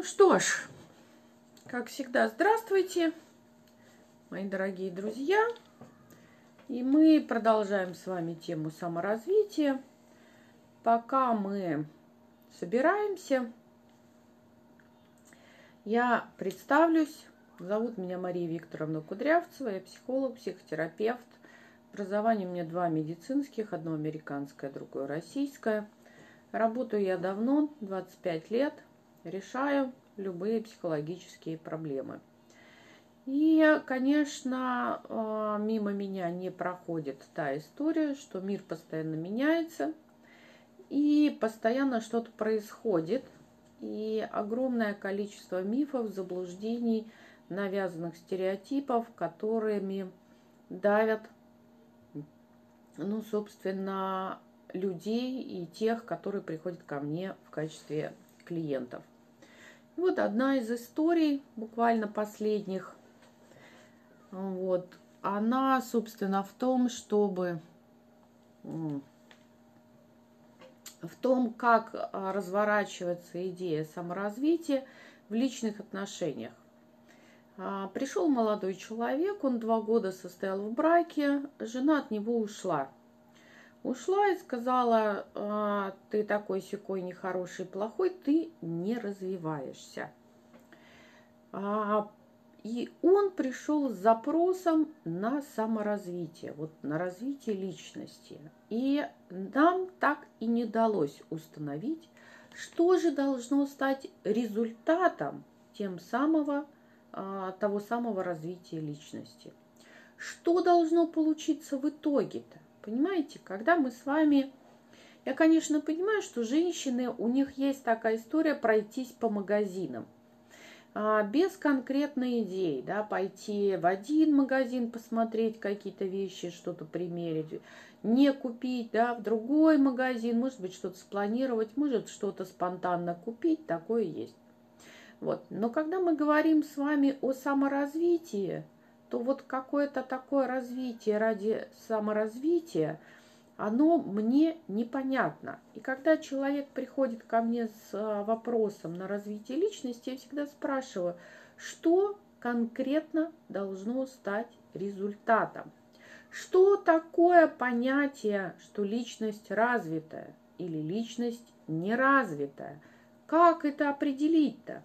Ну что ж, как всегда, здравствуйте, мои дорогие друзья. И мы продолжаем с вами тему саморазвития. Пока мы собираемся, я представлюсь. Зовут меня Мария Викторовна Кудрявцева, я психолог, психотерапевт. Образование у меня два медицинских, одно американское, другое российское. Работаю я давно, 25 лет, решаю любые психологические проблемы. И, конечно, э, мимо меня не проходит та история, что мир постоянно меняется, и постоянно что-то происходит, и огромное количество мифов, заблуждений, навязанных стереотипов, которыми давят, ну, собственно, людей и тех, которые приходят ко мне в качестве клиентов. Вот одна из историй, буквально последних, вот, она, собственно, в том, чтобы в том, как а, разворачивается идея саморазвития в личных отношениях. А, пришел молодой человек, он два года состоял в браке, жена от него ушла – ушла и сказала, «А, ты такой секой нехороший, плохой, ты не развиваешься. А, и он пришел с запросом на саморазвитие, вот на развитие личности. И нам так и не удалось установить, что же должно стать результатом тем самого, а, того самого развития личности. Что должно получиться в итоге-то? Понимаете, когда мы с вами... Я, конечно, понимаю, что женщины, у них есть такая история пройтись по магазинам. А, без конкретной идеи, да, пойти в один магазин, посмотреть какие-то вещи, что-то примерить, не купить, да, в другой магазин, может быть, что-то спланировать, может, что-то спонтанно купить, такое есть. Вот. Но когда мы говорим с вами о саморазвитии, то вот какое-то такое развитие ради саморазвития, оно мне непонятно. И когда человек приходит ко мне с а, вопросом на развитие личности, я всегда спрашиваю, что конкретно должно стать результатом. Что такое понятие, что личность развитая или личность неразвитая? Как это определить-то?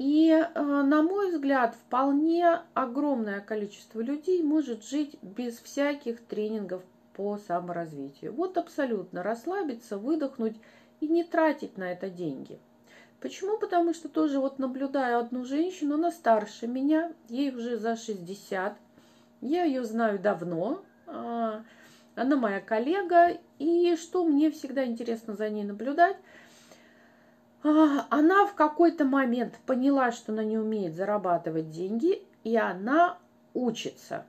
И, э, на мой взгляд, вполне огромное количество людей может жить без всяких тренингов по саморазвитию. Вот абсолютно расслабиться, выдохнуть и не тратить на это деньги. Почему? Потому что тоже вот наблюдаю одну женщину, она старше меня, ей уже за 60. Я ее знаю давно, а, она моя коллега, и что мне всегда интересно за ней наблюдать – она в какой-то момент поняла, что она не умеет зарабатывать деньги, и она учится.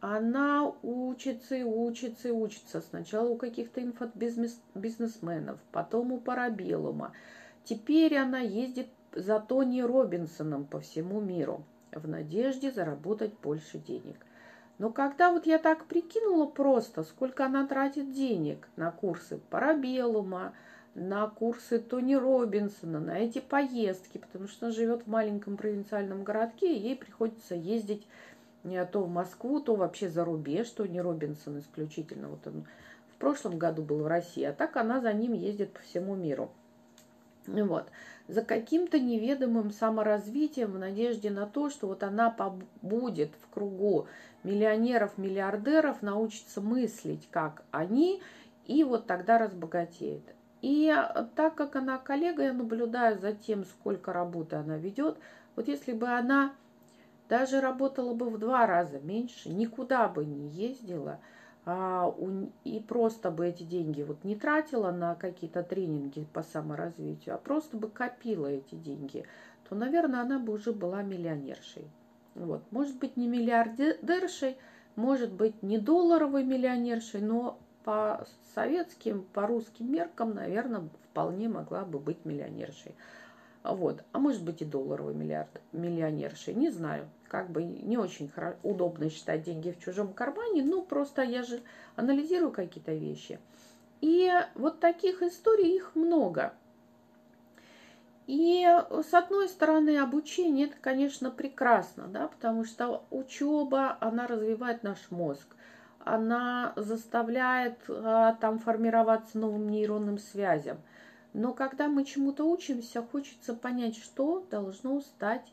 Она учится и учится и учится. Сначала у каких-то инфобизнесменов, потом у Парабеллума. Теперь она ездит за Тони Робинсоном по всему миру в надежде заработать больше денег. Но когда вот я так прикинула просто, сколько она тратит денег на курсы Парабеллума, на курсы Тони Робинсона, на эти поездки, потому что она живет в маленьком провинциальном городке, и ей приходится ездить не то в Москву, то вообще за рубеж. Тони Робинсон исключительно. Вот он в прошлом году был в России, а так она за ним ездит по всему миру. Вот. За каким-то неведомым саморазвитием в надежде на то, что вот она побудет в кругу миллионеров, миллиардеров, научится мыслить, как они, и вот тогда разбогатеет. И э, так как она коллега, я наблюдаю за тем, сколько работы она ведет. Вот если бы она даже работала бы в два раза меньше, никуда бы не ездила, а, у, и просто бы эти деньги вот не тратила на какие-то тренинги по саморазвитию, а просто бы копила эти деньги, то, наверное, она бы уже была миллионершей. Вот. Может быть, не миллиардершей, может быть, не долларовой миллионершей, но по советским, по русским меркам, наверное, вполне могла бы быть миллионершей. Вот. А может быть и долларовой миллиард, миллионершей, не знаю. Как бы не очень удобно считать деньги в чужом кармане, ну просто я же анализирую какие-то вещи. И вот таких историй их много. И с одной стороны, обучение это, конечно, прекрасно, да, потому что учеба, она развивает наш мозг, она заставляет а, там формироваться новым нейронным связям. Но когда мы чему-то учимся, хочется понять, что должно стать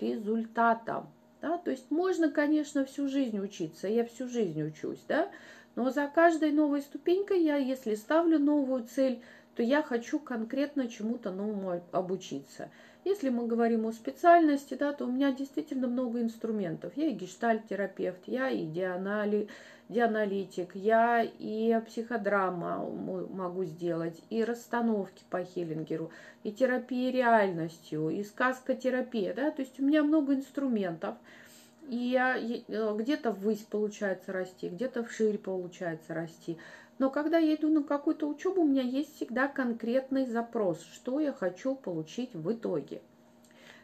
результатом. Да? То есть можно, конечно, всю жизнь учиться, я всю жизнь учусь, да, но за каждой новой ступенькой я, если ставлю новую цель, то я хочу конкретно чему-то новому обучиться. Если мы говорим о специальности, да, то у меня действительно много инструментов. Я и гештальт-терапевт, я и дианали, дианалитик, я и психодрама могу сделать, и расстановки по Хеллингеру, и терапия реальностью, и сказкотерапия. Да? То есть у меня много инструментов. И я э, где-то ввысь получается расти, где-то вширь получается расти. Но когда я иду на какую-то учебу, у меня есть всегда конкретный запрос, что я хочу получить в итоге.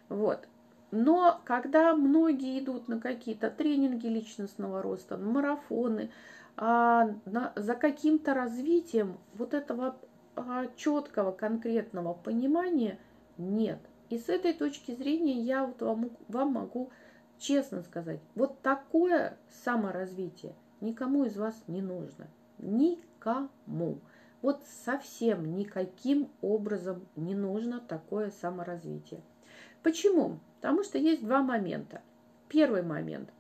Вот. Но когда многие идут на какие-то тренинги личностного роста, марафоны, а, за каким-то развитием вот этого а, четкого, конкретного понимания нет. И с этой точки зрения я вот вам, вам могу честно сказать, вот такое саморазвитие никому из вас не нужно. Никому. Вот совсем никаким образом не нужно такое саморазвитие. Почему? Потому что есть два момента. Первый момент.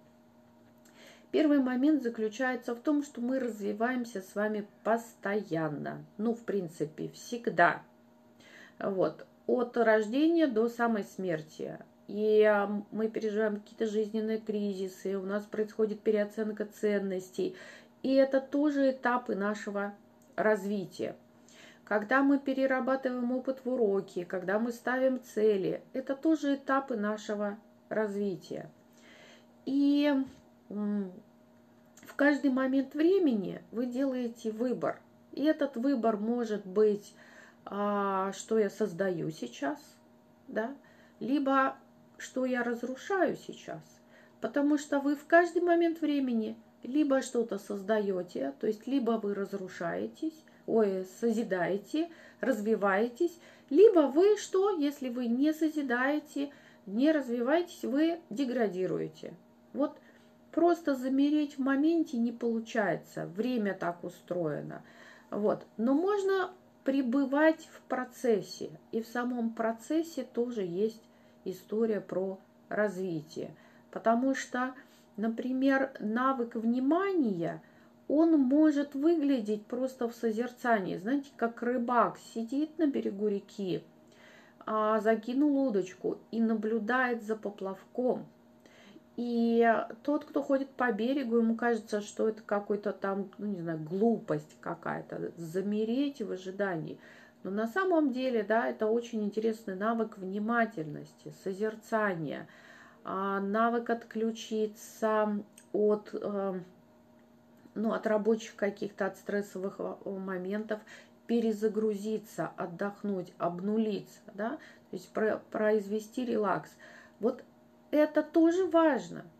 Первый момент заключается в том, что мы развиваемся с вами постоянно. Ну, в принципе, всегда. Вот. От рождения до самой смерти. И а, мы переживаем какие-то жизненные кризисы, у нас происходит переоценка ценностей. И это тоже этапы нашего развития. Когда мы перерабатываем опыт в уроке, когда мы ставим цели, это тоже этапы нашего развития. И в каждый момент времени вы делаете выбор. И этот выбор может быть, а, что я создаю сейчас, да, либо что я разрушаю сейчас. Потому что вы в каждый момент времени либо что-то создаете, то есть либо вы разрушаетесь, ой, созидаете, развиваетесь, либо вы что, если вы не созидаете, не развиваетесь, вы деградируете. Вот просто замереть в моменте не получается, время так устроено. Вот. Но можно пребывать в процессе, и в самом процессе тоже есть история про развитие. Потому что Например, навык внимания, он может выглядеть просто в созерцании. Знаете, как рыбак сидит на берегу реки, а, закинул удочку и наблюдает за поплавком. И тот, кто ходит по берегу, ему кажется, что это какой-то там, ну не знаю, глупость какая-то, замереть в ожидании. Но на самом деле, да, это очень интересный навык внимательности, созерцания – а, навык отключиться от, э, ну, от рабочих каких-то, от стрессовых э, моментов, перезагрузиться, отдохнуть, обнулиться, да, то есть произвести релакс. Вот это тоже важно –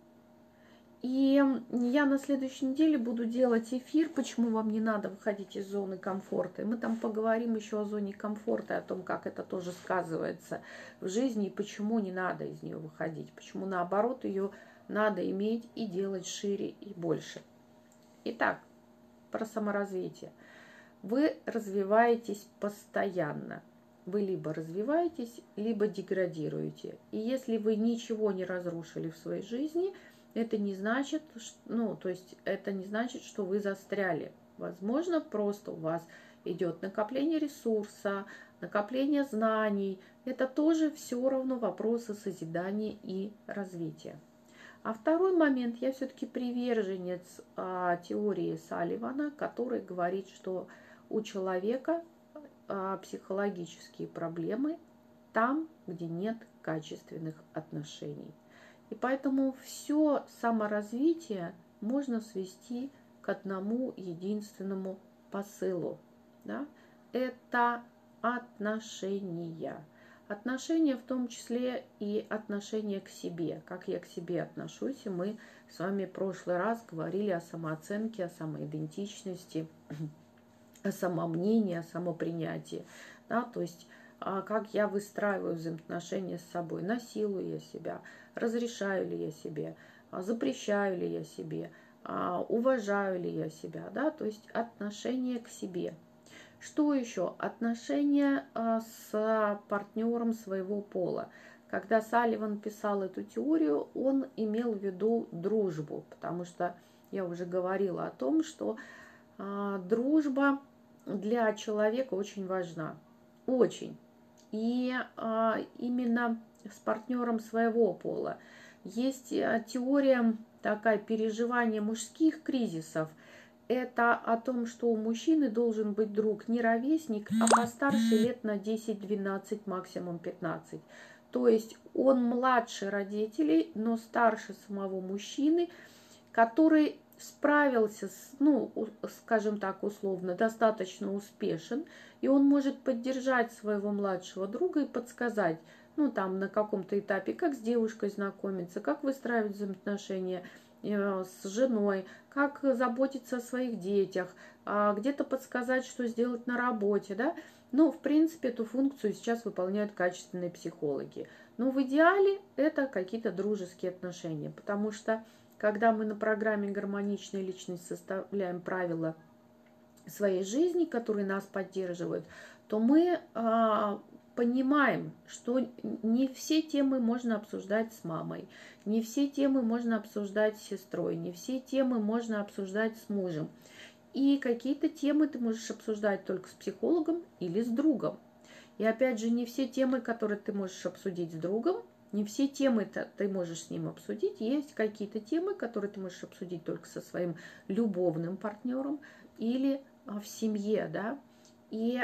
и я на следующей неделе буду делать эфир, почему вам не надо выходить из зоны комфорта. И мы там поговорим еще о зоне комфорта, о том, как это тоже сказывается в жизни и почему не надо из нее выходить, почему наоборот ее надо иметь и делать шире и больше. Итак, про саморазвитие. Вы развиваетесь постоянно. Вы либо развиваетесь, либо деградируете. И если вы ничего не разрушили в своей жизни – это не значит, ну, то есть это не значит, что вы застряли. Возможно, просто у вас идет накопление ресурса, накопление знаний. Это тоже все равно вопросы созидания и развития. А второй момент, я все-таки приверженец а, теории Салливана, который говорит, что у человека а, психологические проблемы там, где нет качественных отношений. И поэтому все саморазвитие можно свести к одному единственному посылу. Да? Это отношения. Отношения в том числе и отношения к себе, как я к себе отношусь. И мы с вами в прошлый раз говорили о самооценке, о самоидентичности, о самомнении, о самопринятии. Да? То есть а, как я выстраиваю взаимоотношения с собой, насилую я себя, разрешаю ли я себе, а, запрещаю ли я себе, а, уважаю ли я себя, да, то есть отношение к себе. Что еще? Отношения с партнером своего пола. Когда Салливан писал эту теорию, он имел в виду дружбу, потому что я уже говорила о том, что дружба для человека очень важна. Очень. И а, именно с партнером своего пола. Есть а, теория такая переживания мужских кризисов. Это о том, что у мужчины должен быть друг не ровесник, а постарше лет на 10-12, максимум 15. То есть он младше родителей, но старше самого мужчины, который справился, с, ну, скажем так, условно, достаточно успешен, и он может поддержать своего младшего друга и подсказать, ну, там, на каком-то этапе, как с девушкой знакомиться, как выстраивать взаимоотношения с женой, как заботиться о своих детях, а где-то подсказать, что сделать на работе, да. Ну, в принципе, эту функцию сейчас выполняют качественные психологи. Но в идеале это какие-то дружеские отношения, потому что когда мы на программе «Гармоничная личность» составляем правила своей жизни, которые нас поддерживают, то мы а, понимаем, что не все темы можно обсуждать с мамой, не все темы можно обсуждать с сестрой, не все темы можно обсуждать с мужем. И какие-то темы ты можешь обсуждать только с психологом или с другом. И опять же, не все темы, которые ты можешь обсудить с другом, не все темы ты можешь с ним обсудить. Есть какие-то темы, которые ты можешь обсудить только со своим любовным партнером или а, в семье, да. И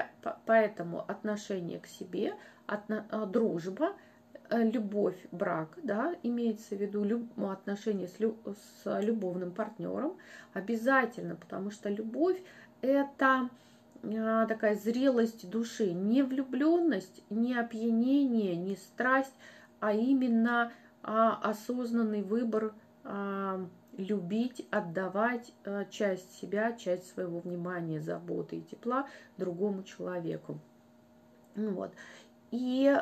поэтому отношение к себе, а, дружба, э, любовь, брак, да, имеется в виду люб, отношения с, с любовным партнером обязательно, потому что любовь это а, такая зрелость души, не влюбленность, не опьянение, не страсть, а именно а, осознанный выбор а, любить, отдавать а, часть себя, часть своего внимания, заботы и тепла другому человеку. Ну вот. И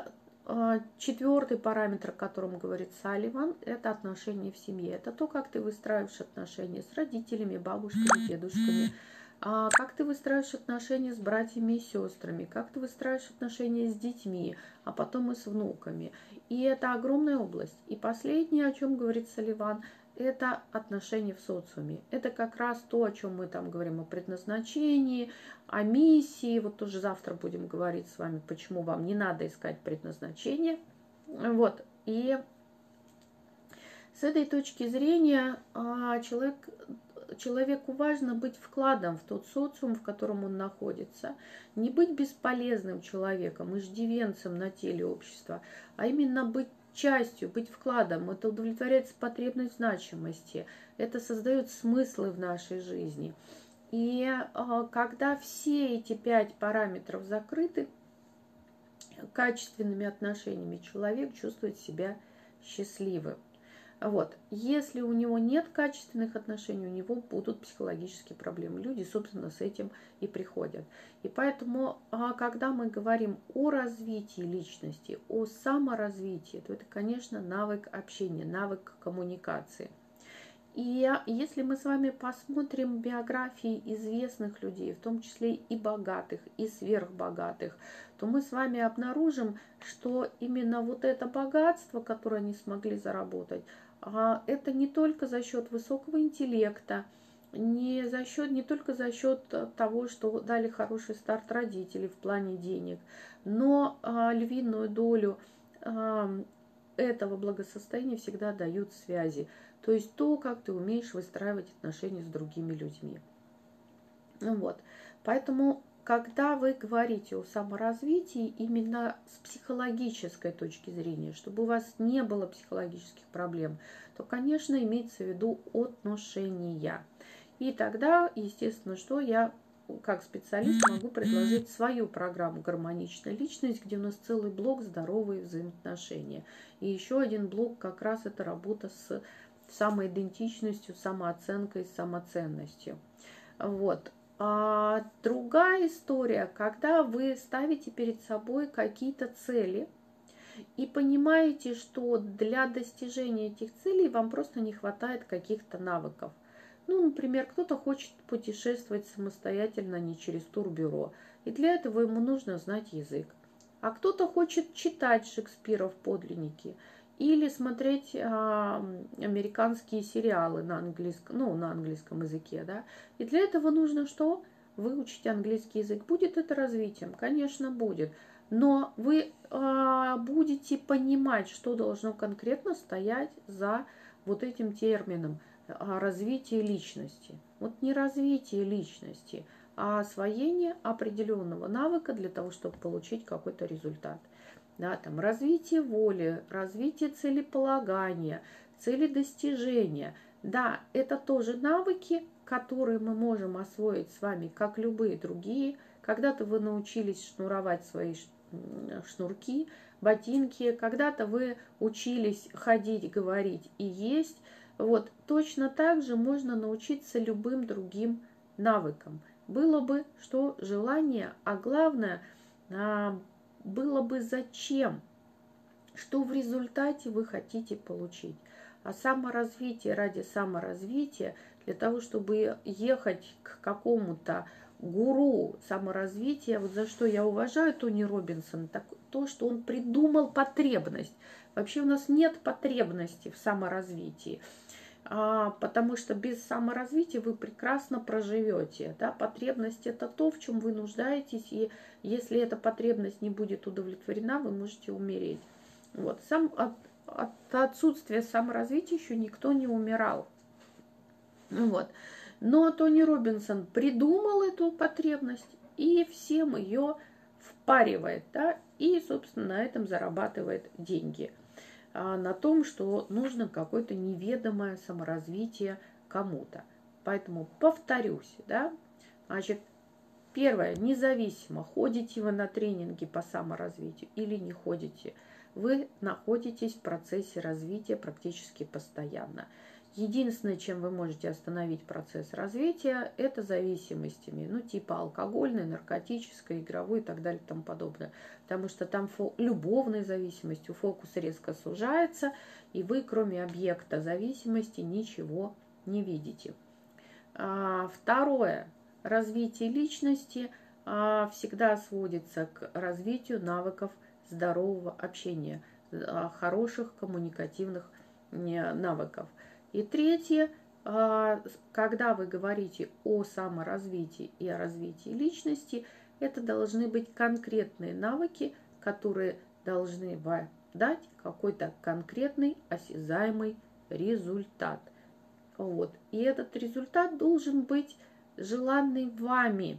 а, четвертый параметр, о котором говорит Салливан, это отношения в семье. Это то, как ты выстраиваешь отношения с родителями, бабушками, дедушками, а как ты выстраиваешь отношения с братьями и сестрами, как ты выстраиваешь отношения с детьми, а потом и с внуками. И это огромная область. И последнее, о чем говорит Салливан, это отношения в социуме. Это как раз то, о чем мы там говорим, о предназначении, о миссии. Вот тоже завтра будем говорить с вами, почему вам не надо искать предназначение. Вот. И с этой точки зрения а, человек человеку важно быть вкладом в тот социум, в котором он находится. Не быть бесполезным человеком, иждивенцем на теле общества, а именно быть частью, быть вкладом. Это удовлетворяет потребность значимости. Это создает смыслы в нашей жизни. И а, когда все эти пять параметров закрыты, качественными отношениями человек чувствует себя счастливым. Вот. Если у него нет качественных отношений, у него будут психологические проблемы. Люди, собственно, с этим и приходят. И поэтому, а, когда мы говорим о развитии личности, о саморазвитии, то это, конечно, навык общения, навык коммуникации. И если мы с вами посмотрим биографии известных людей, в том числе и богатых, и сверхбогатых, то мы с вами обнаружим, что именно вот это богатство, которое они смогли заработать, это не только за счет высокого интеллекта, не за счет, не только за счет того, что дали хороший старт родители в плане денег, но а, львиную долю а, этого благосостояния всегда дают связи. То есть то, как ты умеешь выстраивать отношения с другими людьми. Ну вот. Поэтому когда вы говорите о саморазвитии именно с психологической точки зрения, чтобы у вас не было психологических проблем, то, конечно, имеется в виду отношения. И тогда, естественно, что я как специалист могу предложить свою программу «Гармоничная личность», где у нас целый блок «Здоровые взаимоотношения». И еще один блок как раз это работа с самоидентичностью, самооценкой, самоценностью. Вот. А другая история, когда вы ставите перед собой какие-то цели и понимаете, что для достижения этих целей вам просто не хватает каких-то навыков. Ну, например, кто-то хочет путешествовать самостоятельно, не через турбюро, и для этого ему нужно знать язык. А кто-то хочет читать Шекспира в подлиннике или смотреть а, американские сериалы на английском, ну, на английском языке, да. И для этого нужно что? Выучить английский язык. Будет это развитием? Конечно, будет. Но вы а, будете понимать, что должно конкретно стоять за вот этим термином – развитие личности. Вот не развитие личности, а освоение определенного навыка для того, чтобы получить какой-то результат. Да, там развитие воли, развитие целеполагания, цели достижения. Да, это тоже навыки, которые мы можем освоить с вами, как любые другие. Когда-то вы научились шнуровать свои шнурки, ботинки, когда-то вы учились ходить, говорить и есть, вот, точно так же можно научиться любым другим навыкам. Было бы что желание, а главное, а, было бы зачем, что в результате вы хотите получить. А саморазвитие ради саморазвития, для того, чтобы ехать к какому-то гуру саморазвития, вот за что я уважаю Тони Робинсон, так, то, что он придумал потребность. Вообще у нас нет потребности в саморазвитии. А, потому что без саморазвития вы прекрасно проживете. Да? Потребность это то, в чем вы нуждаетесь, и если эта потребность не будет удовлетворена, вы можете умереть. Вот. Сам, от, от отсутствия саморазвития еще никто не умирал. Вот. Но Тони Робинсон придумал эту потребность и всем ее впаривает, да, и, собственно, на этом зарабатывает деньги – на том, что нужно какое-то неведомое саморазвитие кому-то. Поэтому повторюсь, да, значит, первое, независимо, ходите вы на тренинги по саморазвитию или не ходите, вы находитесь в процессе развития практически постоянно. Единственное, чем вы можете остановить процесс развития, это зависимостями, ну типа алкогольной, наркотической, игровой и так далее и тому подобное. Потому что там фо- любовной зависимостью фокус резко сужается, и вы кроме объекта зависимости ничего не видите. А, второе. Развитие личности а, всегда сводится к развитию навыков здорового общения, а, хороших коммуникативных навыков – и третье, а, когда вы говорите о саморазвитии и о развитии личности, это должны быть конкретные навыки, которые должны дать какой-то конкретный осязаемый результат. Вот. И этот результат должен быть желанный вами,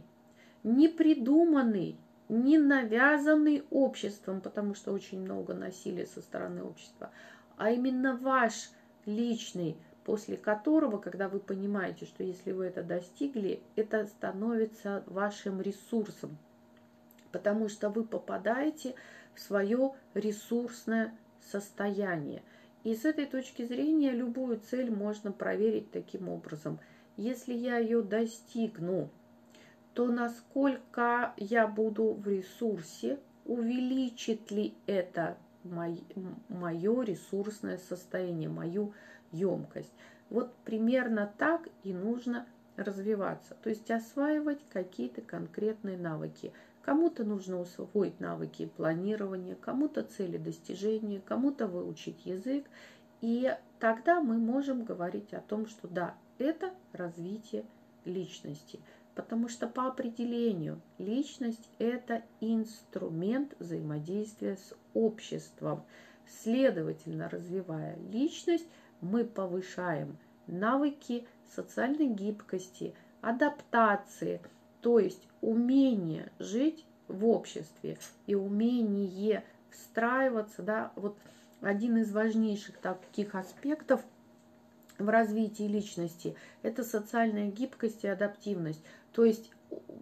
не придуманный, не навязанный обществом, потому что очень много насилия со стороны общества, а именно ваш личный, после которого, когда вы понимаете, что если вы это достигли, это становится вашим ресурсом, потому что вы попадаете в свое ресурсное состояние. И с этой точки зрения любую цель можно проверить таким образом. Если я ее достигну, то насколько я буду в ресурсе, увеличит ли это мое ресурсное состояние, мою емкость. Вот примерно так и нужно развиваться, то есть осваивать какие-то конкретные навыки. Кому-то нужно усвоить навыки планирования, кому-то цели достижения, кому-то выучить язык. И тогда мы можем говорить о том, что да, это развитие личности. Потому что по определению личность – это инструмент взаимодействия с обществом. Следовательно, развивая личность, мы повышаем навыки социальной гибкости, адаптации, то есть умение жить в обществе и умение встраиваться, да, вот один из важнейших таких аспектов в развитии личности – это социальная гибкость и адаптивность. То есть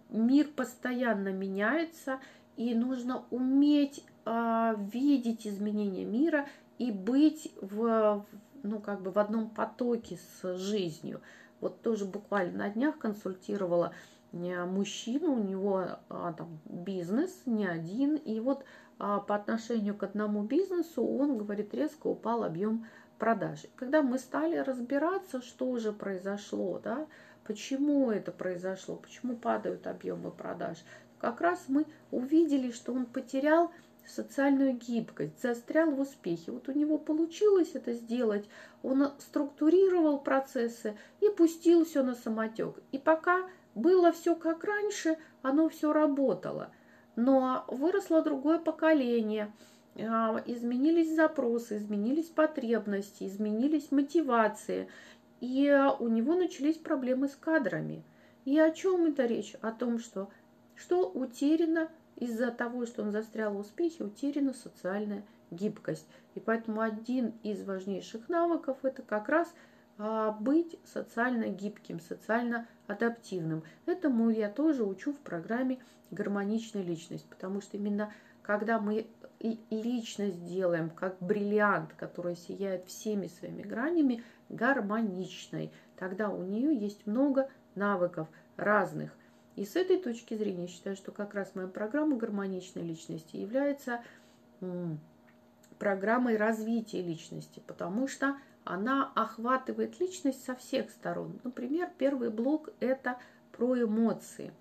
мир постоянно меняется, и нужно уметь а, видеть изменения мира и быть в, ну, как бы в одном потоке с жизнью. Вот тоже буквально на днях консультировала мужчина, у него а, там бизнес не один, и вот а, по отношению к одному бизнесу он, говорит, резко упал объем продаж. Когда мы стали разбираться, что же произошло, да, почему это произошло, почему падают объемы продаж, как раз мы увидели, что он потерял социальную гибкость, застрял в успехе. Вот у него получилось это сделать, он структурировал процессы и пустил все на самотек. И пока было все как раньше, оно все работало. Но выросло другое поколение, а, изменились запросы, изменились потребности, изменились мотивации, и у него начались проблемы с кадрами. И о чем это речь? О том, что, что утеряно из-за того, что он застрял в успехе, утеряна социальная гибкость. И поэтому один из важнейших навыков – это как раз а, быть социально гибким, социально адаптивным. Этому я тоже учу в программе «Гармоничная личность», потому что именно когда мы личность делаем как бриллиант, который сияет всеми своими гранями, гармоничной, тогда у нее есть много навыков разных. И с этой точки зрения считаю, что как раз моя программа гармоничной личности является программой развития личности, потому что она охватывает личность со всех сторон. Например, первый блок – это про эмоции.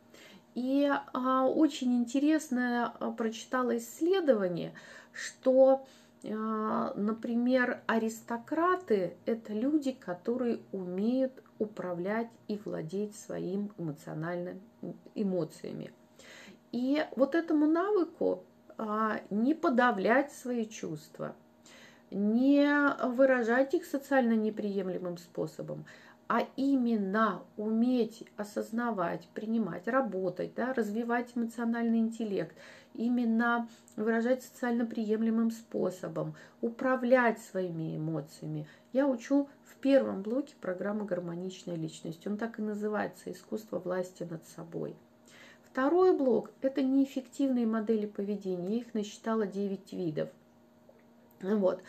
И а, очень интересно а, прочитала исследование, что, а, например, аристократы – это люди, которые умеют управлять и владеть своим эмоциональным эмоциями. И вот этому навыку а, не подавлять свои чувства, не выражать их социально неприемлемым способом, а именно уметь осознавать, принимать, работать, да, развивать эмоциональный интеллект, именно выражать социально приемлемым способом, управлять своими эмоциями. Я учу в первом блоке программы «Гармоничная личность». Он так и называется «Искусство власти над собой». Второй блок – это неэффективные модели поведения. Я их насчитала 9 видов. Вот.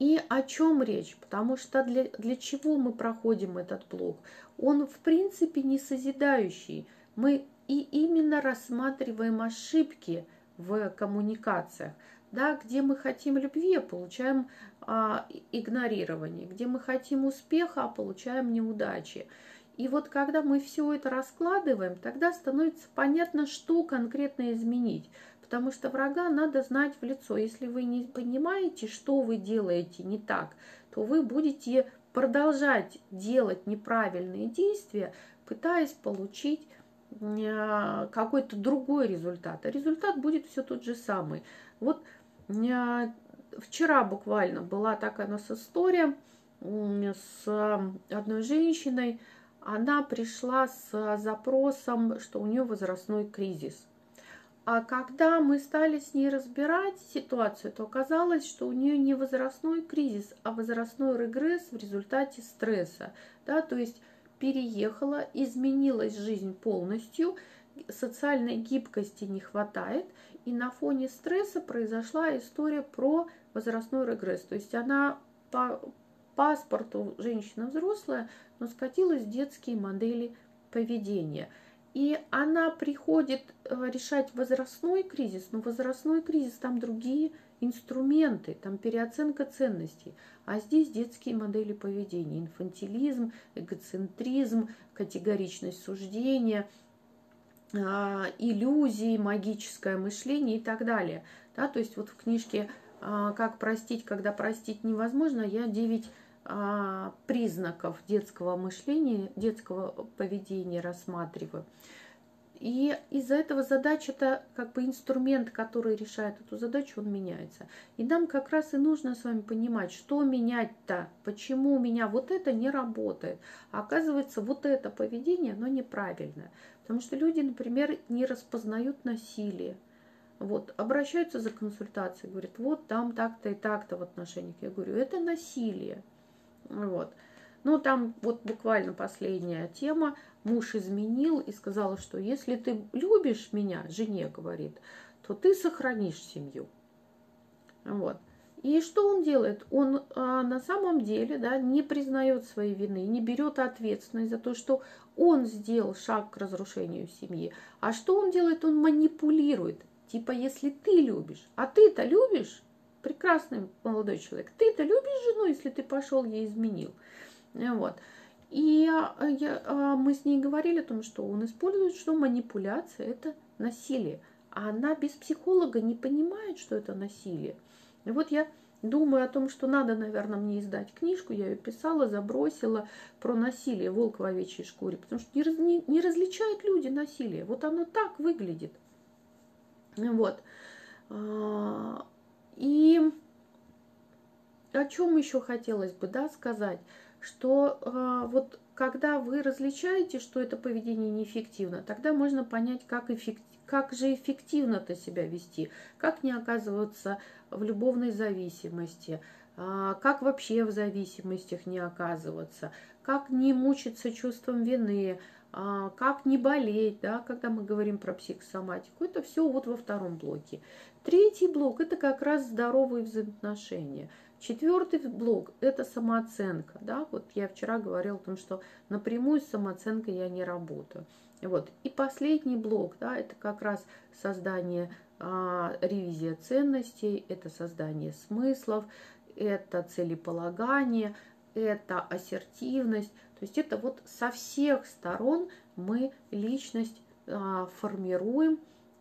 И о чем речь? Потому что для, для чего мы проходим этот блок? Он, в принципе, не созидающий. Мы и именно рассматриваем ошибки в коммуникациях. Да, где мы хотим любви, а получаем а, игнорирование. Где мы хотим успеха, а получаем неудачи. И вот когда мы все это раскладываем, тогда становится понятно, что конкретно изменить. Потому что врага надо знать в лицо. Если вы не понимаете, что вы делаете не так, то вы будете продолжать делать неправильные действия, пытаясь получить э, какой-то другой результат. А результат будет все тот же самый. Вот вчера буквально была такая у нас история с одной женщиной, она пришла с запросом, что у нее возрастной кризис. А когда мы стали с ней разбирать ситуацию, то оказалось, что у нее не возрастной кризис, а возрастной регресс в результате стресса. Да, то есть переехала, изменилась жизнь полностью, социальной гибкости не хватает, и на фоне стресса произошла история про возрастной регресс. То есть она по паспорту женщина взрослая, но скатилась в детские модели поведения. И она приходит э, решать возрастной кризис, но возрастной кризис там другие инструменты, там переоценка ценностей. А здесь детские модели поведения, инфантилизм, эгоцентризм, категоричность суждения, иллюзии, магическое мышление и так далее. Да, то есть вот в книжке а, «Как простить, когда простить невозможно» я 9 а, признаков детского мышления, детского поведения рассматриваю. И из-за этого задача это как бы инструмент, который решает эту задачу, он меняется. И нам как раз и нужно с вами понимать, что менять-то, почему у меня вот это не работает. А оказывается, вот это поведение, оно неправильное. Потому что люди, например, не распознают насилие. Вот, обращаются за консультацией, говорят, вот там так-то и так-то в отношениях. Я говорю, это насилие. Вот. Ну, там вот буквально последняя тема. Муж изменил и сказал, что если ты любишь меня, жене говорит, то ты сохранишь семью. Вот. И что он делает? Он а, на самом деле да, не признает своей вины, не берет ответственность за то, что он сделал шаг к разрушению семьи. А что он делает? Он манипулирует. Типа, если ты любишь, а ты-то любишь, прекрасный молодой человек, ты-то любишь жену, если ты пошел ей изменил. Вот. И а, я, а, мы с ней говорили о том, что он использует, что манипуляция – это насилие. А она без психолога не понимает, что это насилие. И вот я думаю о том, что надо, наверное, мне издать книжку. Я ее писала, забросила про насилие «Волк в овечьей шкуре», потому что не, не, не различают люди насилие. Вот оно так выглядит. Вот. А, и о чем еще хотелось бы да, сказать, что э, вот когда вы различаете, что это поведение неэффективно, тогда можно понять, как, эффект, как же эффективно-то себя вести, как не оказываться в любовной зависимости, э, как вообще в зависимостях не оказываться, как не мучиться чувством вины, э, как не болеть, да, когда мы говорим про психосоматику. Это все вот во втором блоке. Третий блок – это как раз здоровые взаимоотношения. Четвертый блок – это самооценка. Да? Вот я вчера говорила о том, что напрямую с самооценкой я не работаю. Вот. И последний блок да, – это как раз создание, а, ревизия ценностей, это создание смыслов, это целеполагание, это ассертивность. То есть это вот со всех сторон мы личность а, формируем,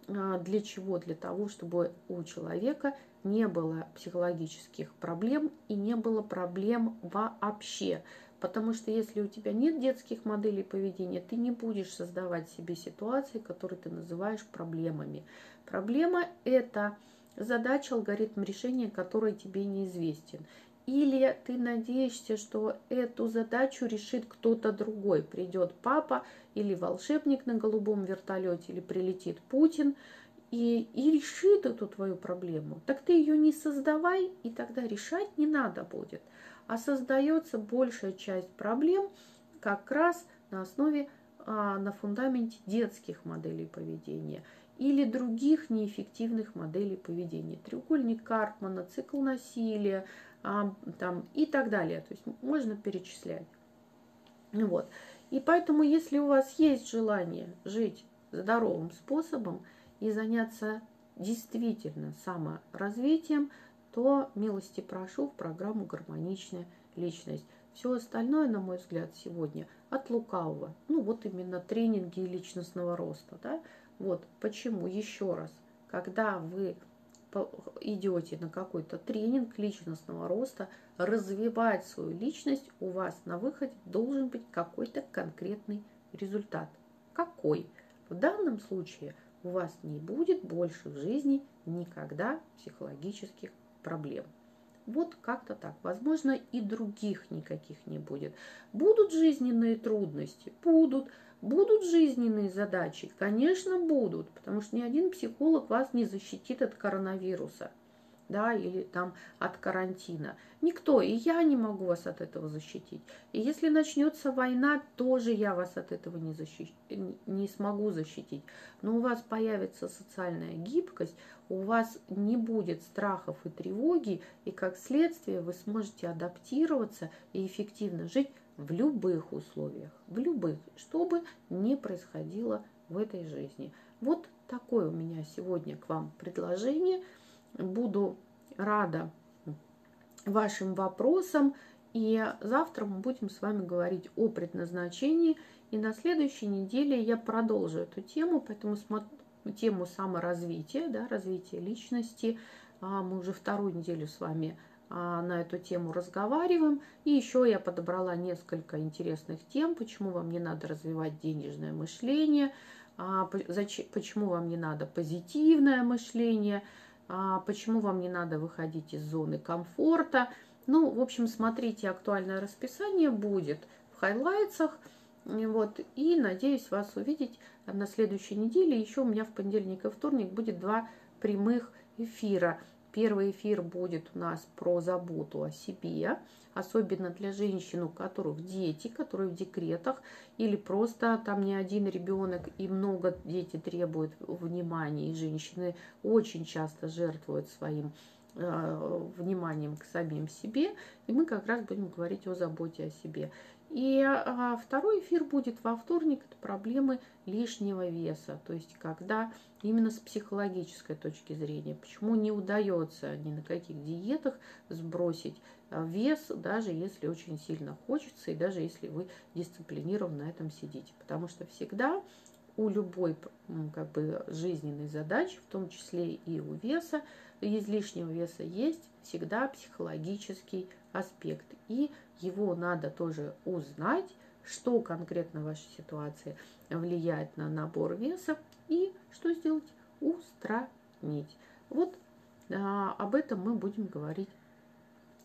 а, для чего? Для того, чтобы у человека не было психологических проблем и не было проблем вообще. Потому что если у тебя нет детских моделей поведения, ты не будешь создавать себе ситуации, которые ты называешь проблемами. Проблема – это задача, алгоритм решения, который тебе неизвестен. Или ты надеешься, что эту задачу решит кто-то другой. Придет папа или волшебник на голубом вертолете, или прилетит Путин и, и решит эту твою проблему. Так ты ее не создавай, и тогда решать не надо будет. А создается большая часть проблем как раз на основе, а, на фундаменте детских моделей поведения или других неэффективных моделей поведения. Треугольник Карпмана, цикл насилия, а, там, и так далее. То есть можно перечислять. Вот. И поэтому, если у вас есть желание жить здоровым способом и заняться действительно саморазвитием, то милости прошу в программу «Гармоничная личность». Все остальное, на мой взгляд, сегодня от лукавого. Ну, вот именно тренинги личностного роста. Да? Вот почему, еще раз, когда вы идете на какой-то тренинг личностного роста, развивать свою личность, у вас на выходе должен быть какой-то конкретный результат. Какой? В данном случае у вас не будет больше в жизни никогда психологических проблем. Вот как-то так. Возможно, и других никаких не будет. Будут жизненные трудности? Будут. Будут жизненные задачи? Конечно, будут, потому что ни один психолог вас не защитит от коронавируса да, или там от карантина. Никто, и я не могу вас от этого защитить. И если начнется война, тоже я вас от этого не, защищ... не смогу защитить. Но у вас появится социальная гибкость, у вас не будет страхов и тревоги, и как следствие вы сможете адаптироваться и эффективно жить в любых условиях, в любых, что бы ни происходило в этой жизни. Вот такое у меня сегодня к вам предложение. Буду рада вашим вопросам. И завтра мы будем с вами говорить о предназначении. И на следующей неделе я продолжу эту тему, поэтому тему саморазвития, да, развития личности. А, мы уже вторую неделю с вами а, на эту тему разговариваем. И еще я подобрала несколько интересных тем, почему вам не надо развивать денежное мышление, а, почему вам не надо позитивное мышление, почему вам не надо выходить из зоны комфорта. Ну, в общем, смотрите, актуальное расписание будет в хайлайтсах. Вот, и надеюсь вас увидеть на следующей неделе. Еще у меня в понедельник и вторник будет два прямых эфира. Первый эфир будет у нас про заботу о себе, особенно для женщин, у которых дети, которые в декретах, или просто там не один ребенок и много дети требуют внимания, и женщины очень часто жертвуют своим э, вниманием к самим себе, и мы как раз будем говорить о заботе о себе. И а, второй эфир будет во вторник, это проблемы лишнего веса, то есть когда именно с психологической точки зрения, почему не удается ни на каких диетах сбросить а, вес, даже если очень сильно хочется, и даже если вы дисциплинированно на этом сидите. Потому что всегда у любой как бы, жизненной задачи, в том числе и у веса, из лишнего веса есть всегда психологический аспект. И его надо тоже узнать, что конкретно в вашей ситуации влияет на набор веса и что сделать? Устранить. Вот а, об этом мы будем говорить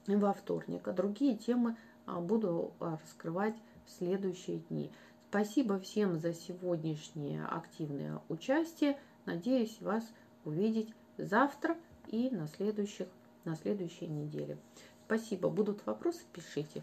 во вторник. А другие темы а, буду а, раскрывать в следующие дни. Спасибо всем за сегодняшнее активное участие. Надеюсь вас увидеть завтра и на, следующих, на следующей неделе. Спасибо. Будут вопросы, пишите.